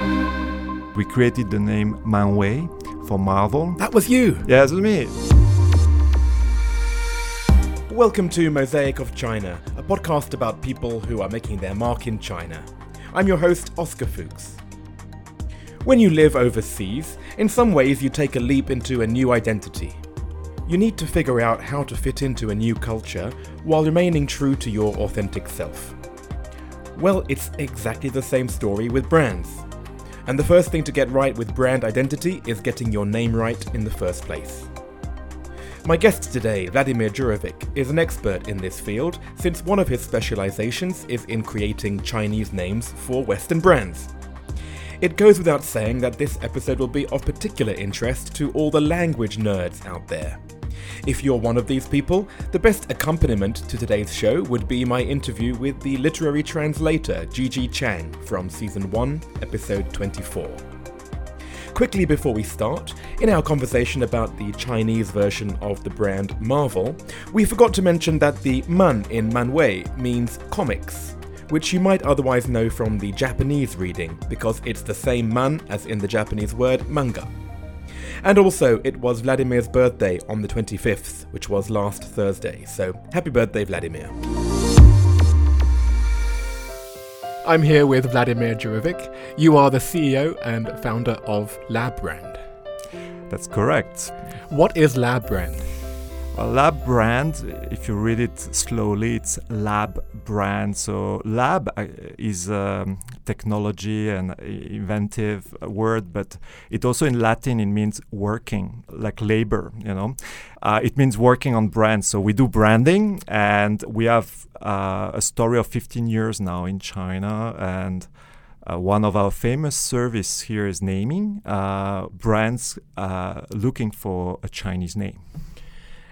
We created the name Manwei for Marvel. That was you. Yeah, it was me. Welcome to Mosaic of China, a podcast about people who are making their mark in China. I'm your host, Oscar Fuchs. When you live overseas, in some ways you take a leap into a new identity. You need to figure out how to fit into a new culture while remaining true to your authentic self. Well, it's exactly the same story with brands. And the first thing to get right with brand identity is getting your name right in the first place. My guest today, Vladimir Djurovic, is an expert in this field since one of his specializations is in creating Chinese names for Western brands. It goes without saying that this episode will be of particular interest to all the language nerds out there. If you're one of these people, the best accompaniment to today's show would be my interview with the literary translator Gigi Chang from Season 1, Episode 24. Quickly before we start, in our conversation about the Chinese version of the brand Marvel, we forgot to mention that the man in Manwei means comics, which you might otherwise know from the Japanese reading because it's the same man as in the Japanese word manga. And also, it was Vladimir's birthday on the 25th, which was last Thursday, so happy birthday, Vladimir. I'm here with Vladimir Djurovic. You are the CEO and founder of Labbrand. That's correct. What is Labbrand? Lab brand, if you read it slowly, it's lab brand. So, lab uh, is um, technology and inventive word, but it also in Latin it means working, like labor. You know, uh, it means working on brands. So we do branding, and we have uh, a story of 15 years now in China, and. Uh, one of our famous service here is naming uh, brands uh, looking for a Chinese name.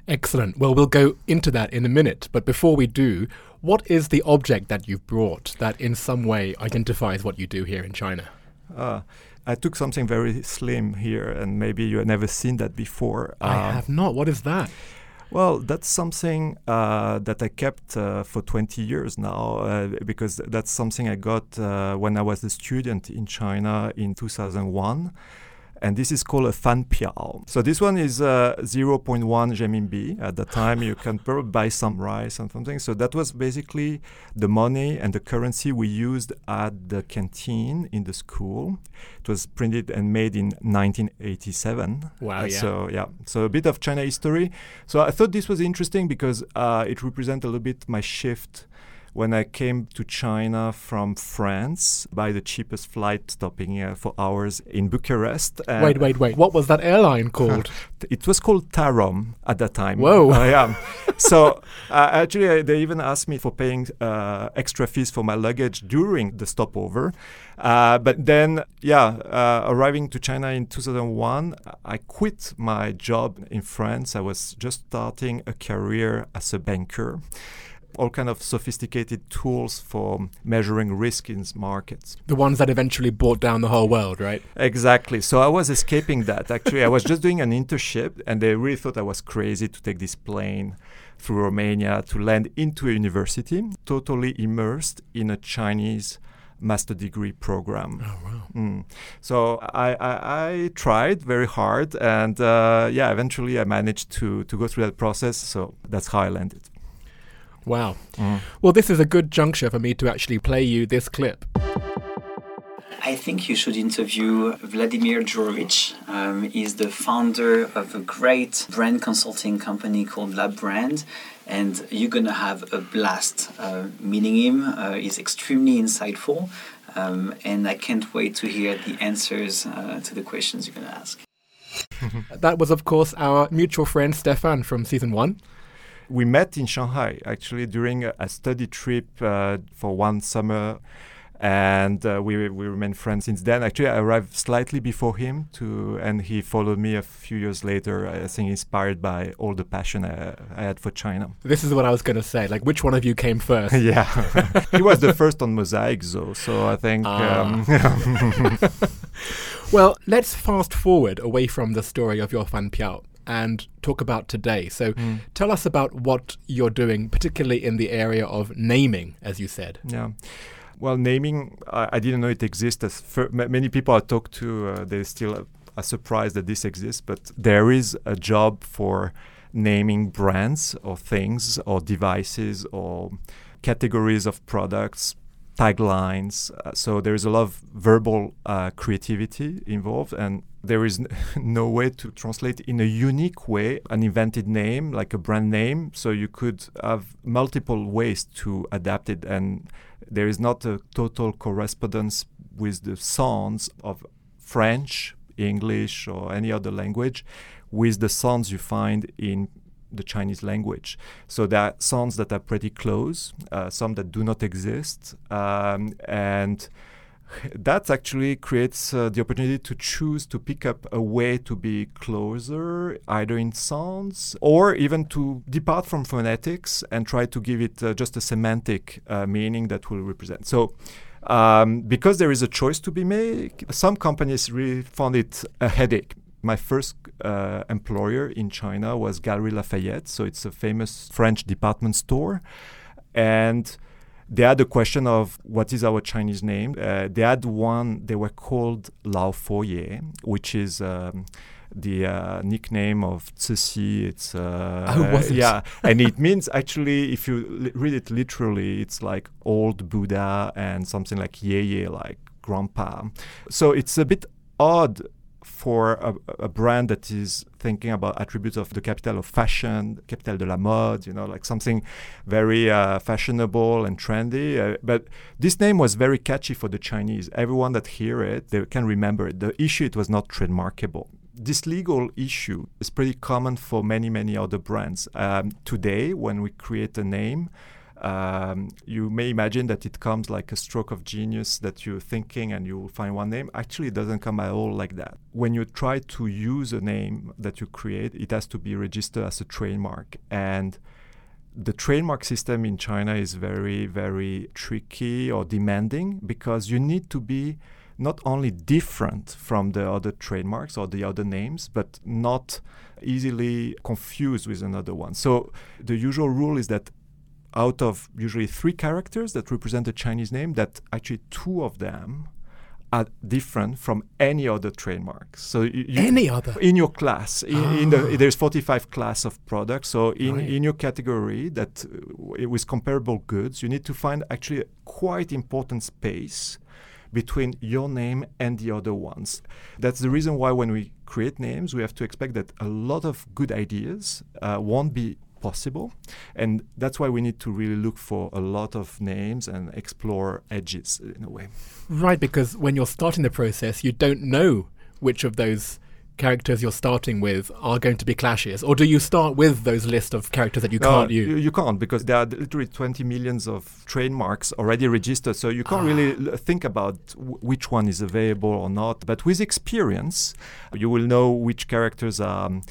Excellent. Well, we'll go into that in a minute. But before we do, what is the object that you've brought that in some way identifies what you do here in China? Uh, I took something very slim here, and maybe you have never seen that before. I um, have not. What is that? Well, that's something uh, that I kept uh, for 20 years now uh, because that's something I got uh, when I was a student in China in 2001 and this is called a fan piao. So this one is uh, 0.1 renminbi. At the time, you can probably buy some rice and something. So that was basically the money and the currency we used at the canteen in the school. It was printed and made in 1987. Wow! Uh, yeah. So yeah, so a bit of China history. So I thought this was interesting because uh, it represents a little bit my shift when I came to China from France by the cheapest flight, stopping uh, for hours in Bucharest. wait, wait, wait. What was that airline called? it was called Tarom at that time. Whoa. Uh, yeah. so uh, actually, uh, they even asked me for paying uh, extra fees for my luggage during the stopover. Uh, but then, yeah, arriving to China in 2001, I quit my job in France. I was just starting a career as a banker all kind of sophisticated tools for measuring risk in markets. The ones that eventually brought down the whole world, right? Exactly. So I was escaping that. Actually, I was just doing an internship, and they really thought I was crazy to take this plane through Romania to land into a university, totally immersed in a Chinese master degree program. Oh wow! Mm. So I, I, I, tried very hard, and uh, yeah, eventually I managed to to go through that process. So that's how I landed. Wow. Mm. Well, this is a good juncture for me to actually play you this clip. I think you should interview Vladimir Djurovic. Um, he's the founder of a great brand consulting company called Labbrand, and you're gonna have a blast uh, meeting him. Uh, he's extremely insightful, um, and I can't wait to hear the answers uh, to the questions you're gonna ask. that was, of course, our mutual friend Stefan from season one we met in Shanghai actually during a, a study trip uh, for one summer. And uh, we we remained friends since then. Actually, I arrived slightly before him to, and he followed me a few years later. I think inspired by all the passion I, I had for China. This is what I was going to say. Like, which one of you came first? yeah, he was the first on Mosaic, though. So I think. Um, well, let's fast forward away from the story of your fan piao and talk about today. So mm. tell us about what you're doing, particularly in the area of naming, as you said. Yeah. well, naming, I, I didn't know it existed. For many people I talked to, uh, they still are surprised that this exists, but there is a job for naming brands or things or devices or categories of products, taglines. Uh, so there is a lot of verbal uh, creativity involved, and there is no way to translate in a unique way an invented name like a brand name. So you could have multiple ways to adapt it, and there is not a total correspondence with the sounds of French, English, or any other language with the sounds you find in the Chinese language. So there are sounds that are pretty close, uh, some that do not exist, um, and that actually creates uh, the opportunity to choose to pick up a way to be closer, either in sounds or even to depart from phonetics and try to give it uh, just a semantic uh, meaning that will represent. So. Um, because there is a choice to be made, some companies really found it a headache my first uh, employer in China was Galeries Lafayette, so it's a famous French department store, and they had a question of what is our Chinese name. Uh, they had one. They were called Lao Foye, which is. Um, the uh, nickname of Cixi. It's uh, oh, was yeah, and it means actually, if you li- read it literally, it's like old Buddha and something like Yeye, like grandpa. So it's a bit odd for a, a, brand that is thinking about attributes of the capital of fashion, capital de la mode, you know, like something very uh, fashionable and trendy. Uh, but this name was very catchy for the Chinese. Everyone that hear it, they can remember it. The issue, it was not trademarkable. This legal issue is pretty common for many, many other brands. Um, today, when we create a name, um, you may imagine that it comes like a stroke of genius that you're thinking and you find one name. Actually, it doesn't come at all like that. When you try to use a name that you create, it has to be registered as a trademark. And the trademark system in China is very, very tricky or demanding because you need to be not only different from the other trademarks or the other names, but not easily confused with another one. So the usual rule is that out of usually three characters that represent a Chinese name, that actually two of them are different from any other trademark. So you, any other in your class, in, in, the ah. there's 45 class of products. So in, right. in your category that uh, with comparable goods, you need to find actually a quite important space between your name and the other ones. That's the reason why when we create names, we have to expect that a lot of good ideas uh, won't be possible. And that's why we need to really look for a lot of names and explore edges in a way. Right, because when you're starting the process, you don't know which of those characters you're starting with are going to be clashes, or do you start with those list of characters that you can't use? You, you, can't because there are literally 20 millions of trademarks already registered, so you can't ah. really l- think about w- which one is available or not. But with experience, you will know which characters are. Um,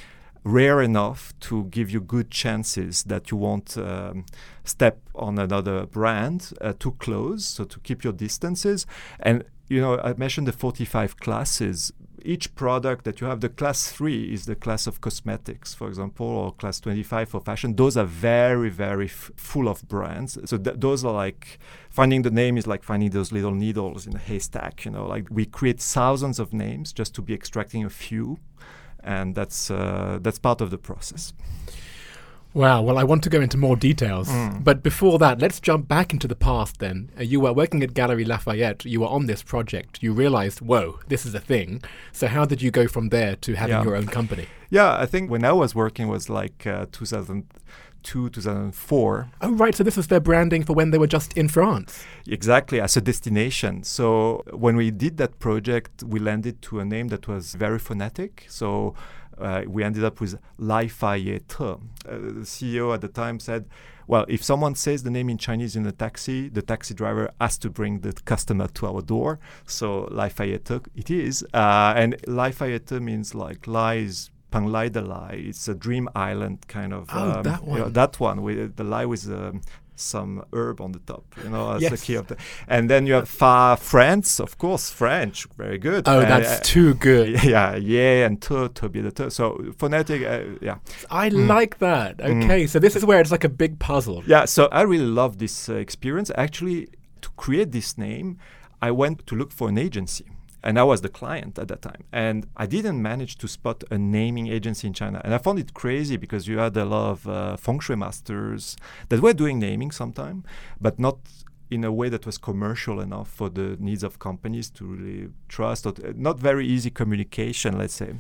rare enough to give you good chances that you won't um, step on another brand uh, too close, so to keep your distances. And you know, I mentioned the 45 classes. Each product that you have, the class three is the class of cosmetics, for example, or class 25 for fashion. Those are very, very f- full of brands. So th- those are like finding the name is like finding those little needles in a haystack. You know, like we create thousands of names just to be extracting a few and that's uh, that's part of the process. Wow. Well, I want to go into more details. Mm. But before that, let's jump back into the past then. Uh, you were working at Galeries Lafayette. You were on this project. You realized, whoa, this is a thing. So, how did you go from there to having yeah. your own company? Yeah, I think when I was working was like uh, 2000. 2004. Oh, right. So this was their branding for when they were just in France. Exactly, as a destination. So when we did that project, we landed to a name that was very phonetic. So uh, we ended up with Lafayette. Uh, the CEO at the time said, well, if someone says the name in Chinese in a taxi, the taxi driver has to bring the customer to our door. So Lafayette it is. Uh, and Lafayette means like lies Penglai the It's a dream island kind of. Oh, um, that one. You know, that one with the Lai with um, some herb on the top, you know, as yes. the key of the. And then you have Far France, of course, French, very good. Oh, uh, that's uh, too good. Yeah, yeah, and to to be the to. So phonetic, uh, yeah. I mm. like that. Mm. Okay, mm. so this is where it's like a big puzzle. Yeah, so I really love this uh, experience. Actually, to create this name, I went to look for an agency. And I was the client at that time. And I didn't manage to spot a naming agency in China. And I found it crazy because you had a lot of uh, feng shui masters that were doing naming sometime, but not in a way that was commercial enough for the needs of companies to really trust or t- not very easy communication let's say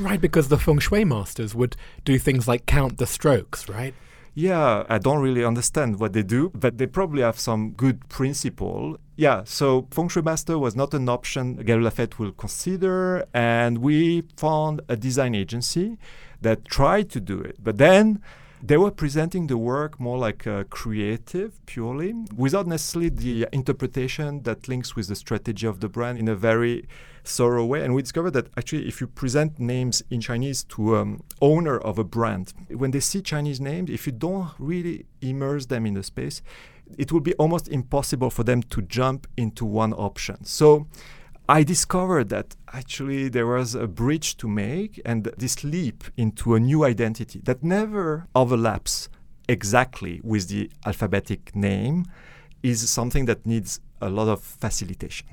right because the feng shui masters would do things like count the strokes right yeah i don't really understand what they do but they probably have some good principle. Yeah so feng shui master was not an option galeries lafayette will consider and we found a design agency that tried to do it. But then they were presenting the work more like uh, creative purely, without necessarily the interpretation that links with the strategy of the brand in a very thorough way. And we discovered that actually, if you present names in Chinese to um, owner of a brand, when they see Chinese names, if you don't really immerse them in the space, it will be almost impossible for them to jump into one option. So I discovered that actually there was a bridge to make and this leap into a new identity that never overlaps exactly with the alphabetic name is something that needs a lot of facilitation.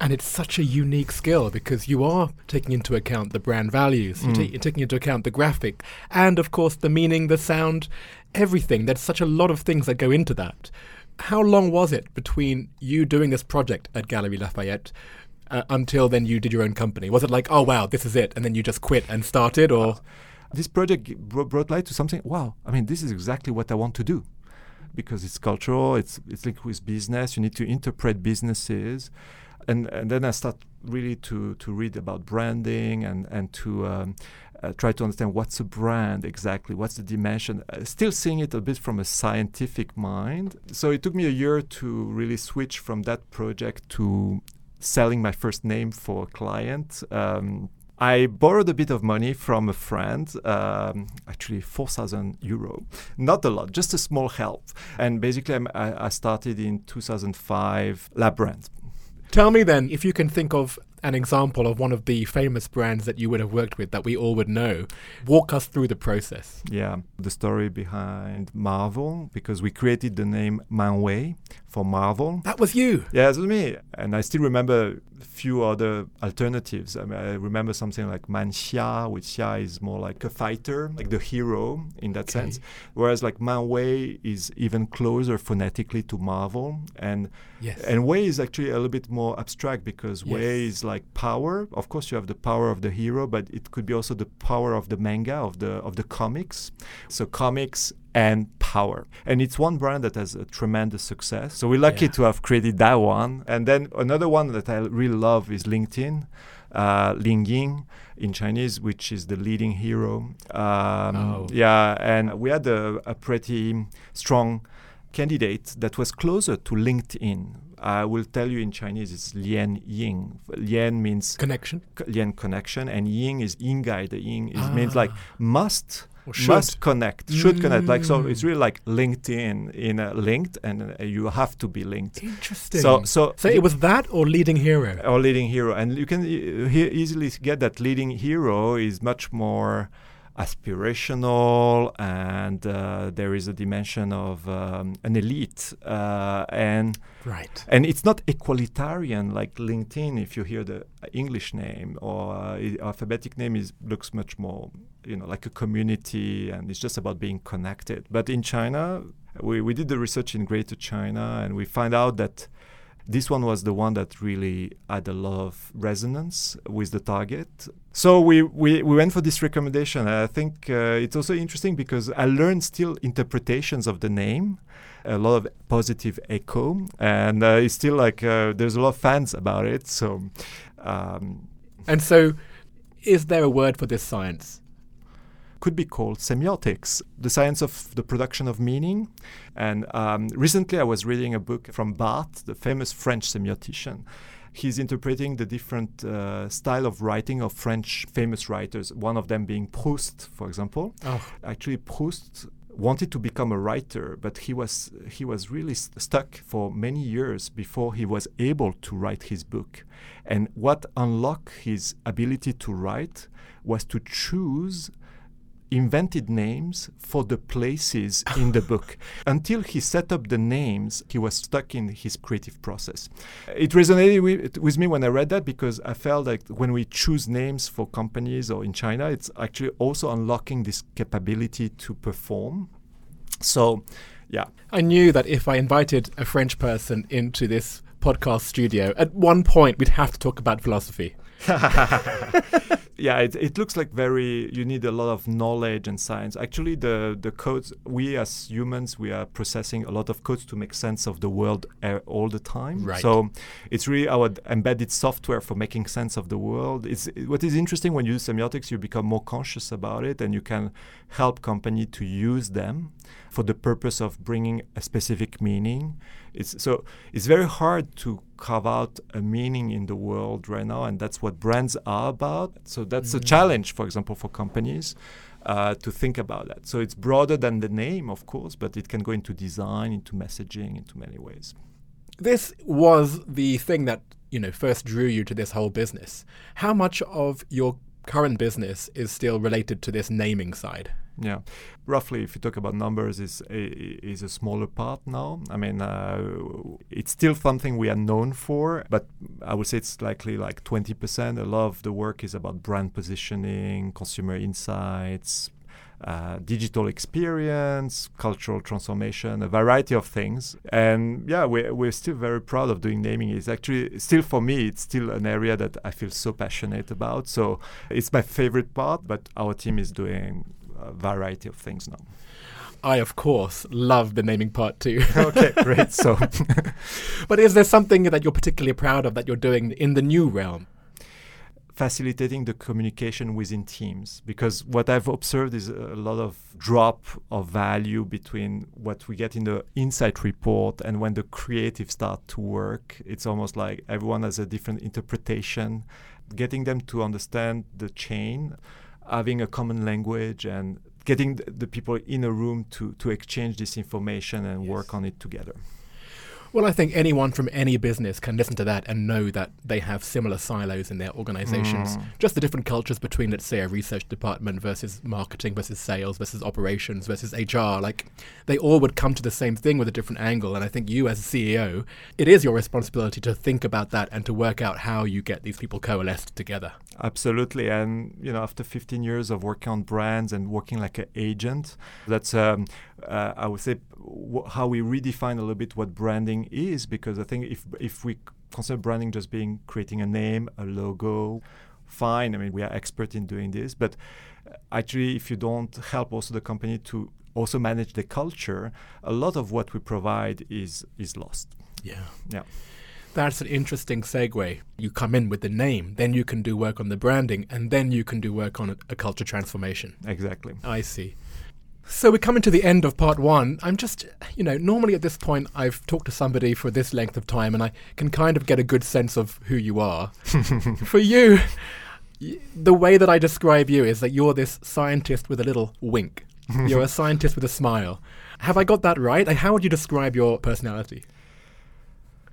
And it's such a unique skill because you are taking into account the brand values, mm. you're, you're, taking into account the graphic, and of course the meaning, the sound, everything. There's such a lot of things that go into that. How long was it between you doing this project at Galeries Lafayette uh, until then you did your own company? Was it like, oh wow, this is it, and then you just quit and started, or? This project brought light to something. Wow, I mean, this is exactly what I want to do, because it's cultural. It's it's linked with business. You need to interpret businesses, and and then I start really to to read about branding and and to. Um, uh, try to understand what's a brand exactly, what's the dimension. Uh, still seeing it a bit from a scientific mind. So it took me a year to really switch from that project to selling my first name for a client. Um, I borrowed a bit of money from a friend, um, actually 4,000 euro. Not a lot, just a small help. And basically, I, I started in 2005 Labbrand. Tell me then if you can think of an example of one of the famous brands that you would have worked with that we all would know. Walk us through the process. Yeah, the story behind Marvel, because we created the name Manwei for Marvel. That was you. Yeah, it was me. And I still remember a few other alternatives. I, mean, I remember something like Man Xia, which Xia is more like a fighter, like the hero in that okay. sense. Whereas like Man Wei is even closer phonetically to Marvel. And yes. and Wei is actually a little bit more abstract because yes. Wei is like power. Of course you have the power of the hero, but it could be also the power of the manga, of the of the comics. So comics and power. And it's one brand that has a tremendous success. So we're lucky yeah. to have created that one. And then another one that I really love is LinkedIn. Uh, Ling Ying in Chinese, which is the leading hero. Um, oh. Yeah, and we had a, a pretty strong candidate that was closer to LinkedIn. I will tell you in Chinese it's Lian Ying. Lian means connection. Lian connection, and Ying is Yingai. The Ying is, ah. means like must must connect, should mm. connect. Like so, it's really like LinkedIn in a linked, and uh, you have to be linked. Interesting. So, so, so it was that or leading hero or leading hero, and you can uh, easily get that leading hero is much more aspirational and uh, there is a dimension of um, an elite uh, and right. and it's not equalitarian like linkedin if you hear the english name or uh, alphabetic name is looks much more you know like a community and it's just about being connected. But in china we, we did the research in greater china and we find out that this one was the one that really had a lot of resonance with the target. So we, we, we went for this recommendation. I think uh, it's also interesting because I learned still interpretations of the name, a lot of positive echo, and uh, it's still like uh, there's a lot of fans about it. So, um, and so, is there a word for this science? Could be called semiotics, the science of the production of meaning. And um, recently I was reading a book from Barthes, the famous French semiotician. He's interpreting the different uh, style of writing of French famous writers, one of them being Proust, for example. Oh. Actually, Proust wanted to become a writer, but he was he was really st- stuck for many years before he was able to write his book. And what unlocked his ability to write was to choose invented names for the places in the book. Until he set up the names, he was stuck in his creative process. It resonated with, with me when I read that because I felt like when we choose names for companies or in China, it's actually also unlocking this capability to perform. So, yeah. I knew that if I invited a French person into this podcast studio, at one point we'd have to talk about philosophy. yeah, it, it looks like very you need a lot of knowledge and science. Actually, the the codes we as humans we are processing a lot of codes to make sense of the world uh, all the time. Right. So it's really our embedded software for making sense of the world. It's what is interesting when you use semiotics, you become more conscious about it, and you can help company to use them for the purpose of bringing a specific meaning. It's so it's very hard to carve out a meaning in the world right now, and that's what brands are about. So that's mm-hmm. a challenge, for example, for companies. Uh, to think about that. So it's broader than the name, of course, but it can go into design, into messaging, into many ways. This was the thing that you know first drew you to this whole business. How much of your current business is still related to this naming side? Yeah, roughly, if you talk about numbers, is a, is a smaller part now. I mean, uh, it's still something we are known for, but I would say it's likely like 20%. A lot of the work is about brand positioning, consumer insights, uh, digital experience, cultural transformation, a variety of things. And yeah, we're, we're still very proud of doing naming. It's actually still for me, it's still an area that I feel so passionate about. So it's my favorite part, but our team is doing a variety of things now. I, of course, love the naming part too. okay, great. So, but is there something that you're particularly proud of that you're doing in the new realm? facilitating the communication within teams because what I've observed is a lot of drop of value between what we get in the insight report and when the creative start to work. It's almost like everyone has a different interpretation. Getting them to understand the chain, having a common language, and getting the people in a room to, to exchange this information and yes. work on it together. Well, I think anyone from any business can listen to that and know that they have similar silos in their organizations. Mm. Just the different cultures between, let's say, a research department versus marketing versus sales versus operations versus HR. Like, they all would come to the same thing with a different angle. And I think you, as a CEO, it is your responsibility to think about that and to work out how you get these people coalesced together. Absolutely. And, you know, after 15 years of working on brands and working like an agent, that's, um, uh, I would say, w- how we redefine a little bit what branding is, because I think if, if we consider branding just being creating a name, a logo, fine. I mean, we are expert in doing this, but uh, actually, if you don't help also the company to also manage the culture, a lot of what we provide is is lost. Yeah. Yeah that's an interesting segue. You come in with the name, then you can do work on the branding, and then you can do work on a, a culture transformation. Exactly. I see. So we're coming to the end of part one. I'm just, you know, normally at this point I've talked to somebody for this length of time and I can kind of get a good sense of who you are. for you, the way that I describe you is that you're this scientist with a little wink. you're a scientist with a smile. Have I got that right? How would you describe your personality?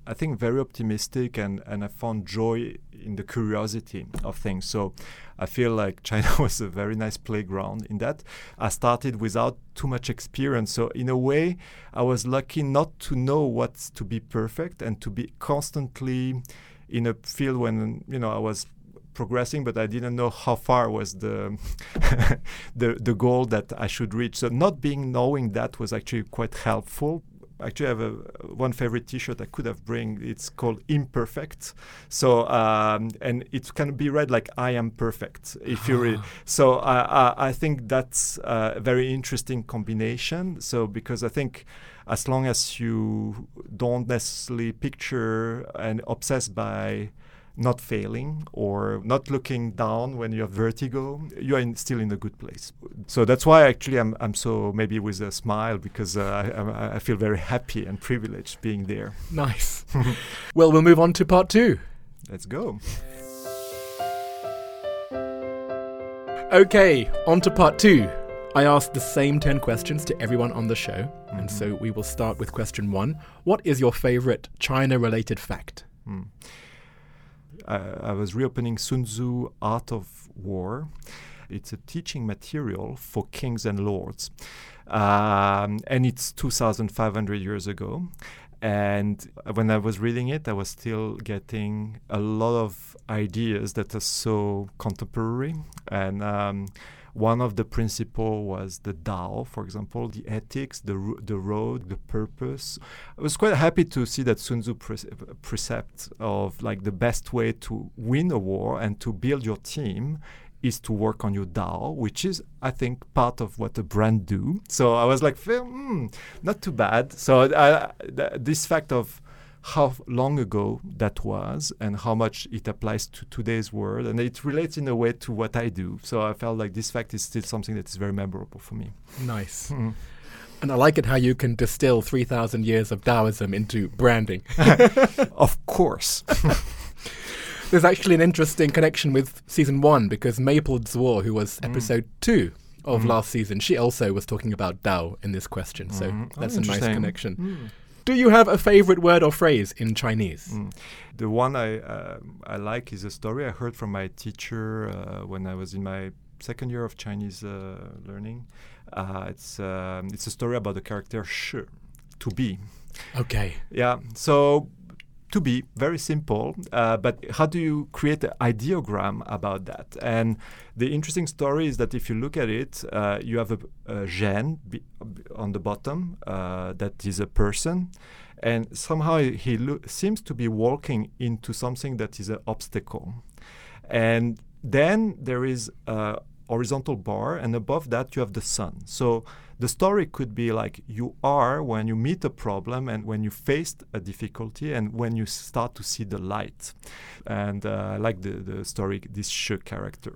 I think very optimistic and, and I found joy in the curiosity of things. So I feel like China was a very nice playground in that. I started without too much experience. So in a way, I was lucky not to know what's to be perfect and to be constantly in a field when you know I was progressing, but I didn't know how far was the the the goal that I should reach. So not being knowing that was actually quite helpful actually I have a one favorite T-shirt I could have bring. It's called Imperfect. So um, and it can be read like I am perfect if you read. So I, I, I think that's a very interesting combination. So because I think as long as you don't necessarily picture and obsessed by not failing or not looking down when you have vertigo, you are in, still in a good place. So that's why actually I'm, I'm so maybe with a smile because uh, I, I feel very happy and privileged being there. Nice. well, we'll move on to part two. Let's go. Okay, on to part two. I asked the same 10 questions to everyone on the show, mm-hmm. and so we will start with question one. What is your favorite China related fact? Mm. I, I was reopening Sun Tzu Art of War. It's a teaching material for kings and lords. Um, and it's 2,500 years ago. And when I was reading it, I was still getting a lot of ideas that are so contemporary. And um, one of the principle was the Tao, for example, the ethics, the the road, the purpose. I was quite happy to see that Sun Tzu pre- precept of like the best way to win a war and to build your team is to work on your Tao, which is, I think, part of what a brand do. So I was like, mm, not too bad. So uh, th- this fact of how long ago that was and how much it applies to today's world. And it relates in a way to what I do. So I felt like this fact is still something that is very memorable for me. Nice. Mm. And I like it how you can distill 3,000 years of Taoism into branding. of course. There's actually an interesting connection with season one because Maple Zhuo, who was mm. episode mm. two of mm. last season, she also was talking about Tao in this question. So mm. that's oh, a nice connection. Do you have a favorite word or phrase in Chinese? Mm. The one I uh, I like is a story I heard from my teacher uh, when I was in my second year of Chinese uh, learning. Uh, it's um, it's a story about the character Shi, to be. Okay. Yeah. So to be very simple, uh, but how do you create an ideogram about that? And the interesting story is that if you look at it, uh, you have a, a Zhen on the bottom uh, that is a person, and somehow he seems to be walking into something that is an obstacle. And then there is a horizontal bar, and above that you have the sun. So the story could be like you are when you meet a problem and when you faced a difficulty and when you start to see the light. And uh, I like the, the story, this Shi character.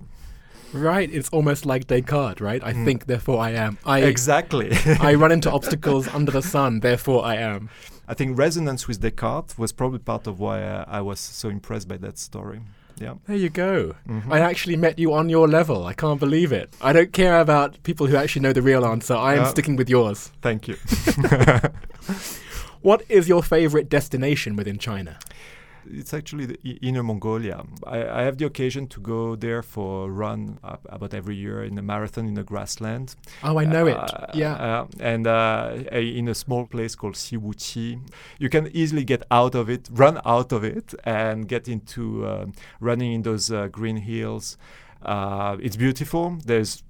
Right, it's almost like Descartes, right? I mm. think, therefore I am. I exactly. I run into obstacles under the sun, therefore I am. I think resonance with Descartes was probably part of why uh, I was so impressed by that story. Yeah. There you go. Mm-hmm. I actually met you on your level. I can't believe it. I don't care about people who actually know the real answer. I am sticking with yours. Thank you. what is your favorite destination within China? It's actually the Inner Mongolia. I, I, have the occasion to go there for a run uh, about every year in a marathon in the grassland. Oh, I know uh, it. Yeah. Uh, and uh, in a small place called Siwuqi. You can easily get out of it, run out of it, and get into running in those uh, green hills. Uh, it's beautiful. There's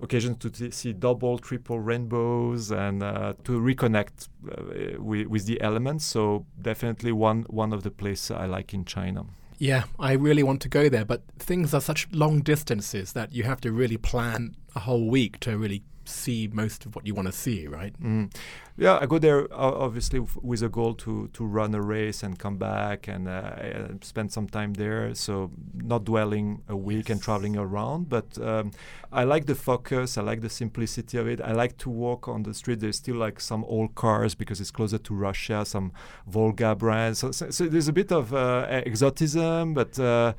occasions to see double, triple rainbows and uh, to reconnect uh, with, with the elements. So definitely one one of the places I like in China. Yeah, I really want to go there, but things are such long distances that you have to really plan a whole week to really see most of what you want to see, right? Mm. Yeah, I go there uh, obviously with a goal to to run a race and come back and uh, spend some time there. So not dwelling a week yes. and traveling around, but um, I like the focus. I like the simplicity of it. I like to walk on the street. There's still like some old cars because it's closer to Russia. Some Volga brands. So, so, so there's a bit of uh, exotism, but uh,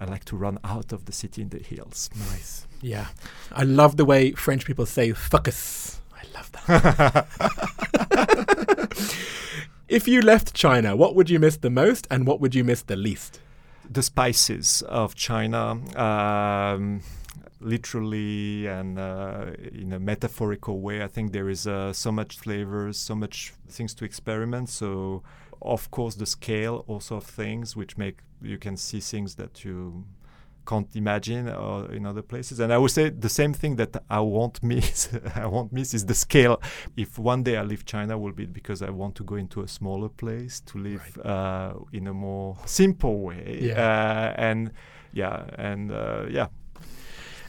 I like to run out of the city in the hills. Nice. Yeah. I love the way French people say fuckus. I love that. if you left China, what would you miss the most and what would you miss the least? The spices of China. Um, literally and uh, in a metaphorical way. I think there is uh, so much flavors, so much things to experiment. So, of course, the scale also of things, which make you can see things that you can't imagine uh, in other places. And I would say the same thing that I won't miss. I won't miss is the scale. If one day I leave China, will be because I want to go into a smaller place to live right. uh, in a more simple way. Yeah. Uh, and yeah, and uh, yeah.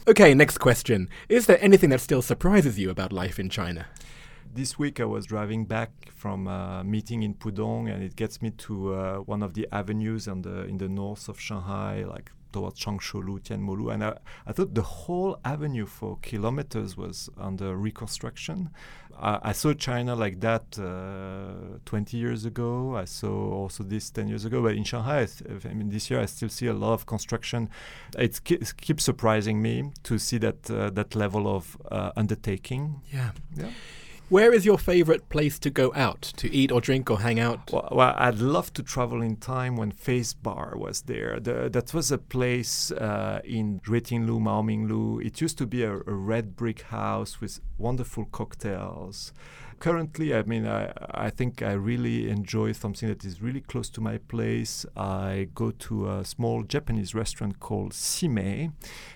Okay, next question. Is there anything that still surprises you about life in China? This week I was driving back from a meeting in Pudong, and it gets me to uh, one of the avenues in the in the north of Shanghai, like towards Changshoulu, Tianmulu, and I, I thought the whole avenue for kilometers was under reconstruction. I, I saw China like that uh, 20 years ago. I saw also this 10 years ago. But in Shanghai, I, I mean, this year I still see a lot of construction. It, it keeps surprising me to see that uh, that level of uh, undertaking. Yeah. Yeah. Where is your favorite place to go out to eat or drink or hang out? Well, well, I'd love to travel in time when Face Bar was there. The, that was a place uh, in Ruijinlu, Maominglu. It used to be a, a red brick house with wonderful cocktails currently, I mean, I, I think I really enjoy something that is really close to my place. I go to a small Japanese restaurant called Sime,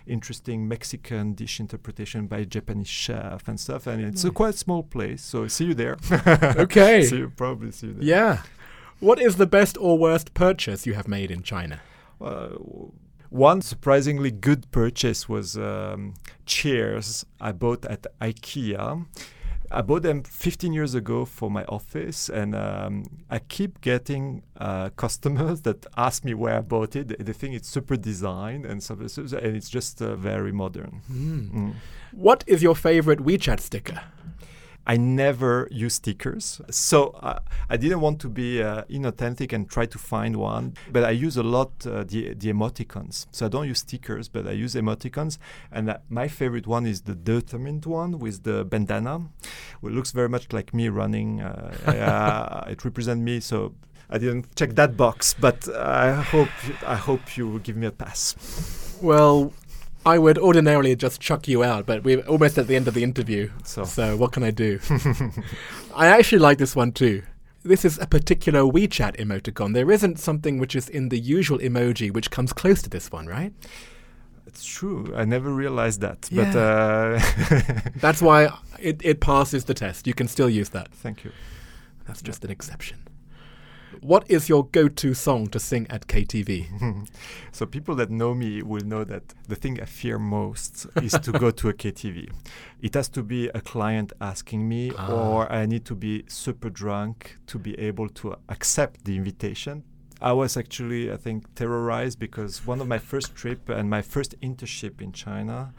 interesting Mexican dish interpretation by a Japanese chef and stuff. And it's nice. a quite small place. So see you there. okay. see you, probably see you there. Yeah. What is the best or worst purchase you have made in China? Uh, one surprisingly good purchase was um, chairs I bought at IKEA I bought them 15 years ago for my office, and um, I keep getting uh, customers that ask me where I bought it. They think it's super designed and so, and it's just uh, very modern. Mm. Mm. What is your favorite WeChat sticker? I never use stickers. So uh, I didn't want to be uh, inauthentic and try to find one, but I use a lot uh, the, the emoticons. So I don't use stickers, but I use emoticons. And uh, my favorite one is the determined one with the bandana. It looks very much like me running. Uh, it represents me. So I didn't check that box, but I hope I hope you will give me a pass. Well, I would ordinarily just chuck you out, but we're almost at the end of the interview. So, so what can I do? I actually like this one too. This is a particular WeChat emoticon. There isn't something which is in the usual emoji which comes close to this one, right? It's true. I never realized that. Yeah. But uh that's why it, it passes the test. You can still use that. Thank you. That's just an exception. What is your go to song to sing at KTV? so, people that know me will know that the thing I fear most is to go to a KTV. It has to be a client asking me, ah. or I need to be super drunk to be able to accept the invitation. I was actually, I think, terrorized because one of my first trip and my first internship in China,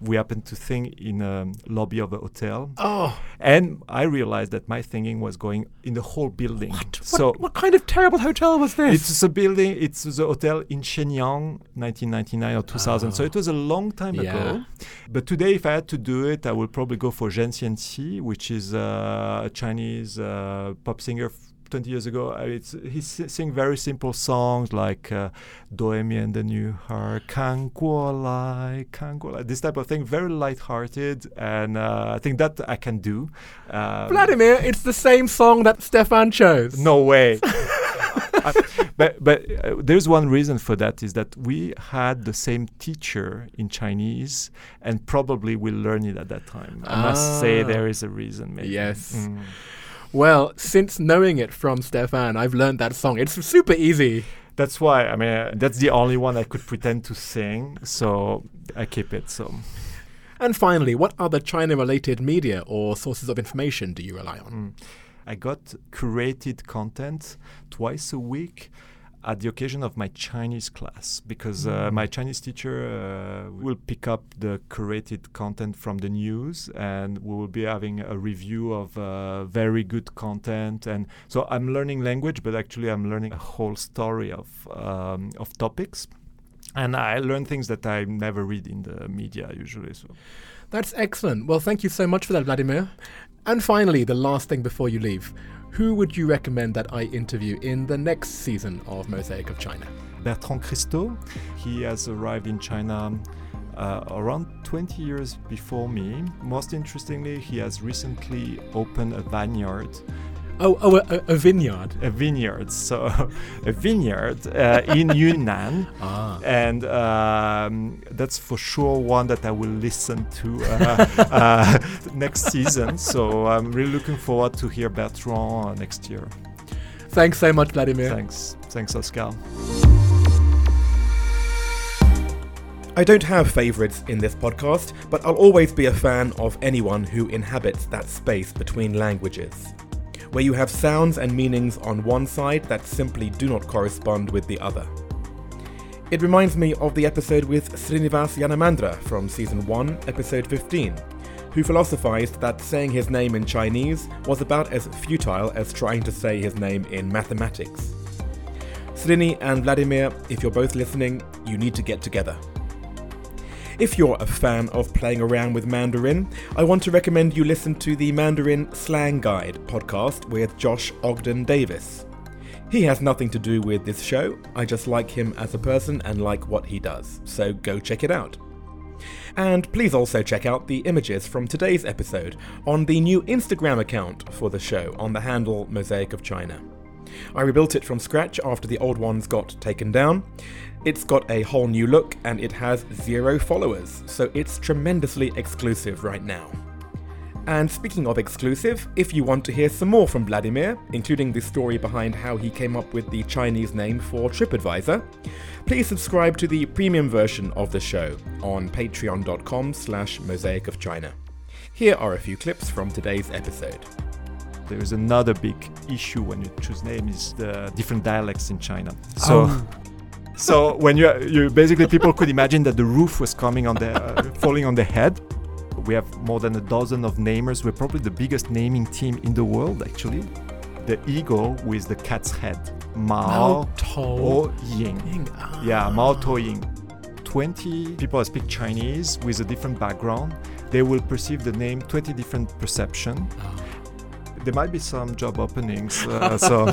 we happened to sing in a lobby of a hotel. Oh. And I realized that my singing was going in the whole building. What? So what, what kind of terrible hotel was this? It's a building, it's the hotel in Shenyang, 1999 or 2000. Oh. So it was a long time yeah. ago. But today, if I had to do it, I would probably go for Ren Xianqi, which is uh, a Chinese uh, pop singer 20 years ago, uh, it's, he sing very simple songs like uh, and the New Heart, Kan Guo Lai, Kan Guo Lai, this type of thing, very light-hearted, and uh, I think that I can do. Um, Vladimir, it's the same song that Stefan chose. No way. uh, but but uh, there's one reason for that is that we had the same teacher in Chinese and probably we learned it at that time. I ah. must say ah. there is a reason. Maybe. Yes. Mm. Well, since knowing it from Stefan, I've learned that song. It's super easy. That's why, I mean, uh, that's the only one I could pretend to sing, so I keep it. So. And finally, what other China related media or sources of information do you rely on? Mm. I got curated content twice a week at the occasion of my Chinese class because uh, mm. my Chinese teacher uh, will pick up the curated content from the news and we will be having a review of uh, very good content. And so I'm learning language but actually I'm learning a whole story of um, of topics. And I learn things that I never read in the media usually so. That's excellent. Well thank you so much for that Vladimir and finally the last thing before you leave who would you recommend that I interview in the next season of Mosaic of China? Bertrand Christot. He has arrived in China uh, around 20 years before me. Most interestingly, he has recently opened a vineyard Oh, oh, a, a, vineyard. A vineyard. So, a vineyard uh, in Yunnan, ah. and um, that's for sure one that I will listen to uh, uh, next season. So I'm really looking forward to hear Bertrand next year. Thanks so much, Vladimir. Thanks. Thanks, Oscar. I don't have favourites in this podcast, but I'll always be a fan of anyone who inhabits that space between languages where you have sounds and meanings on one side that simply do not correspond with the other. It reminds me of the episode with Srinivas Yanamandra from season 1, episode 15, who philosophized that saying his name in Chinese was about as futile as trying to say his name in mathematics. Srini and Vladimir, if you're both listening, you need to get together. If you're a fan of playing around with Mandarin, I want to recommend you listen to the Mandarin Slang Guide podcast with Josh Ogden Davis. He has nothing to do with this show, I just like him as a person and like what he does, so go check it out. And please also check out the images from today's episode on the new Instagram account for the show on the handle Mosaic of China. I rebuilt it from scratch after the old ones got taken down. It's got a whole new look and it has zero followers, so it's tremendously exclusive right now. And speaking of exclusive, if you want to hear some more from Vladimir, including the story behind how he came up with the Chinese name for TripAdvisor, please subscribe to the premium version of the show on patreon.com slash mosaic of China. Here are a few clips from today's episode. There is another big issue when you choose name is the different dialects in China. So, Oh. so when you you basically people could imagine that the roof was coming on their uh, falling on their head. We have more than a dozen of namers. We're probably the biggest naming team in the world, actually. The eagle with the cat's head, Mao Tou Ying. Yeah, Mao Tou Ying. 20 people that speak Chinese with a different background, they will perceive the name 20 different perception. There might be some job openings. Uh, so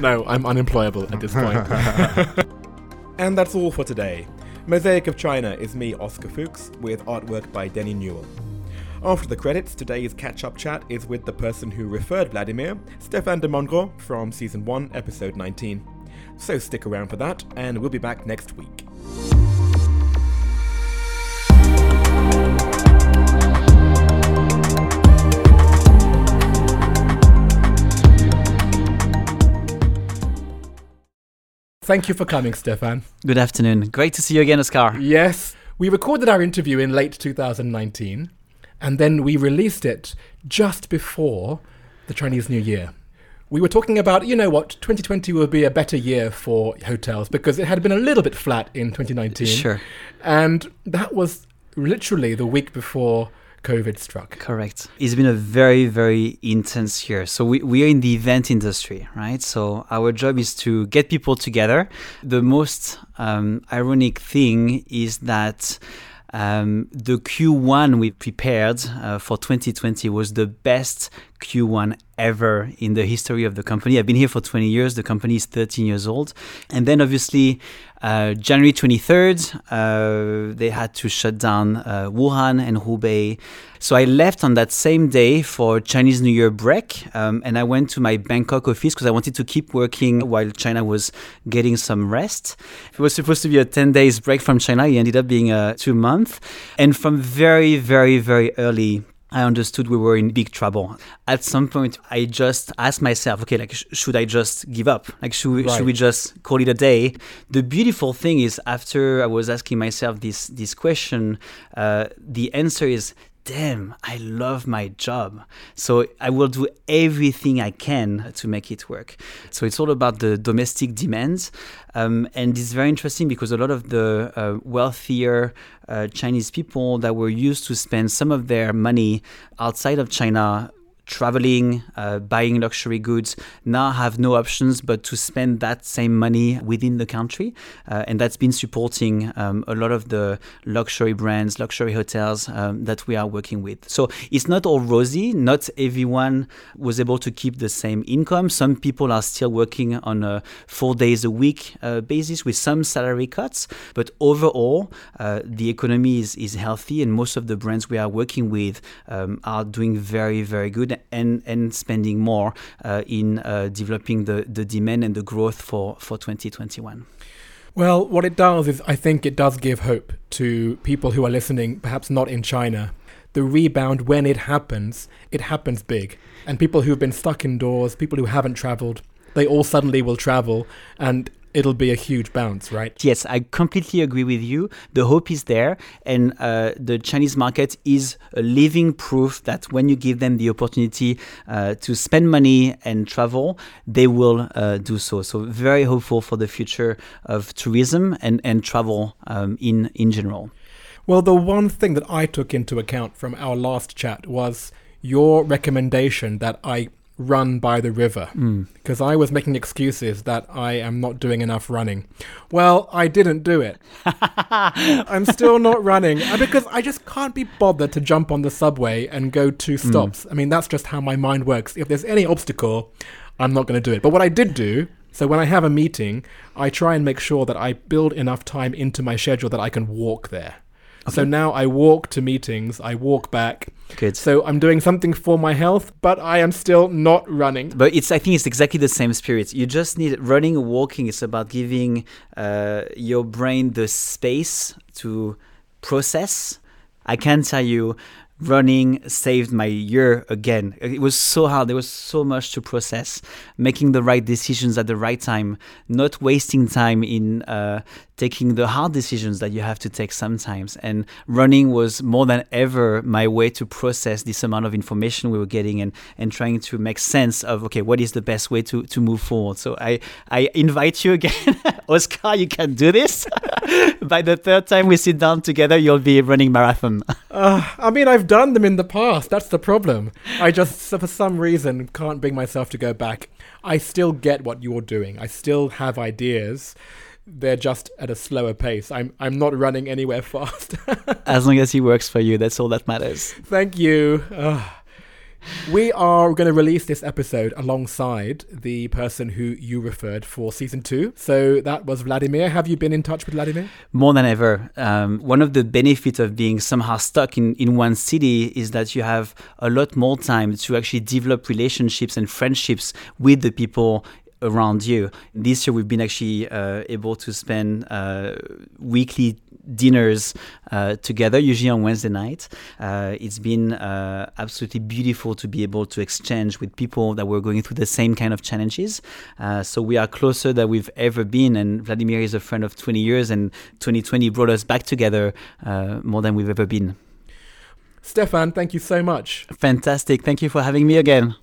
No, I'm unemployable at this point. and that's all for today. Mosaic of China is me, Oscar Fuchs, with artwork by Denny Newell. After the credits, today's catch up chat is with the person who referred Vladimir, Stéphane de Mondro, from Season 1, Episode 19. So stick around for that, and we'll be back next week. Thank you for coming, Stefan. Good afternoon. Great to see you again, Oscar. Yes, we recorded our interview in late 2019, and then we released it just before the Chinese New Year. We were talking about, you know what, 2020 will be a better year for hotels because it had been a little bit flat in 2019. Sure. And that was literally the week before COVID struck. Correct. It's been a very, very intense year. So we, we are in the event industry, right? So our job is to get people together. The most um, ironic thing is that um, the Q1 we prepared uh, for 2020 was the best Q1 ever in the history of the company. I've been here for 20 years. The company is 13 years old. And then obviously, uh, January 23rd, uh, they had to shut down uh, Wuhan and Hubei. So I left on that same day for Chinese New Year break, um, and I went to my Bangkok office because I wanted to keep working while China was getting some rest. It was supposed to be a 10 days break from China. It ended up being a two month. And from very, very, very early I understood we were in big trouble. At some point, I just asked myself, okay, like, sh- should I just give up? Like, should we, Right. should we just call it a day? The beautiful thing is, after I was asking myself this this question, uh, the answer is, damn, I love my job. So I will do everything I can to make it work. So it's all about the domestic demands. Um, and it's very interesting because a lot of the uh, wealthier uh, Chinese people that were used to spend some of their money outside of China traveling, uh, buying luxury goods, now have no options but to spend that same money within the country. Uh, and that's been supporting um, a lot of the luxury brands, luxury hotels um, that we are working with. So it's not all rosy. Not everyone was able to keep the same income. Some people are still working on a four days a week uh, basis with some salary cuts. But overall, uh, the economy is, is healthy, and most of the brands we are working with um, are doing very, very good and, and spending more uh, in uh, developing the, the demand and the growth for, for 2021. Well, what it does is I think it does give hope to people who are listening, perhaps not in China. The rebound, when it happens, it happens big. And people who've been stuck indoors, people who haven't traveled, they all suddenly will travel and it'll be a huge bounce, right? Yes, I completely agree with you. The hope is there, and uh, the Chinese market is a living proof that when you give them the opportunity uh, to spend money and travel, they will uh, do so. So, very hopeful for the future of tourism and, and travel um, in, in general. Well, the one thing that I took into account from our last chat was your recommendation that I run by the river hmm. because I was making excuses that I am not doing enough running. Well, I didn't do it. I'm still not running because I just can't be bothered to jump on the subway and go two hmm. stops. I mean, that's just how my mind works. If there's any obstacle, I'm not going to do it. But what I did do, so when I have a meeting, I try and make sure that I build enough time into my schedule that I can walk there. So now I walk to meetings, I walk back. Good. So I'm doing something for my health, but I am still not running. But it's I think it's exactly the same spirit. You just need running or walking. It's about giving uh, your brain the space to process. I can tell you, running saved my year again. It was so hard. There was so much to process. Making the right decisions at the right time, not wasting time in uh, taking the hard decisions that you have to take sometimes. And running was more than ever my way to process this amount of information we were getting and, and trying to make sense of okay, what is the best way to, to move forward. So I, I invite you again, Oscar, you can do this. By the third time we sit down together, you'll be running marathon. Uh, I mean, I've done them in the past. That's the problem. I just, for some reason, can't bring myself to go back. I still get what you're doing. I still have ideas. They're just at a slower pace. I'm, I'm not running anywhere fast. as long as he works for you, that's all that matters. Thank you. Ugh. We are going to release this episode alongside the person who you referred for season two. So that was Vladimir. Have you been in touch with Vladimir? More than ever. Um, one of the benefits of being somehow stuck in, in one city is that you have a lot more time to actually develop relationships and friendships with the people around you. This year, we've been actually uh, able to spend uh, weekly dinners uh, together, usually on Wednesday night. Uh, it's been uh, absolutely beautiful to be able to exchange with people that were going through the same kind of challenges. Uh, so we are closer than we've ever been. And Vladimir is a friend of 20 years, and 2020 brought us back together more than we've ever been. Stefan, thank you so much. Fantastic. Thank you for having me again.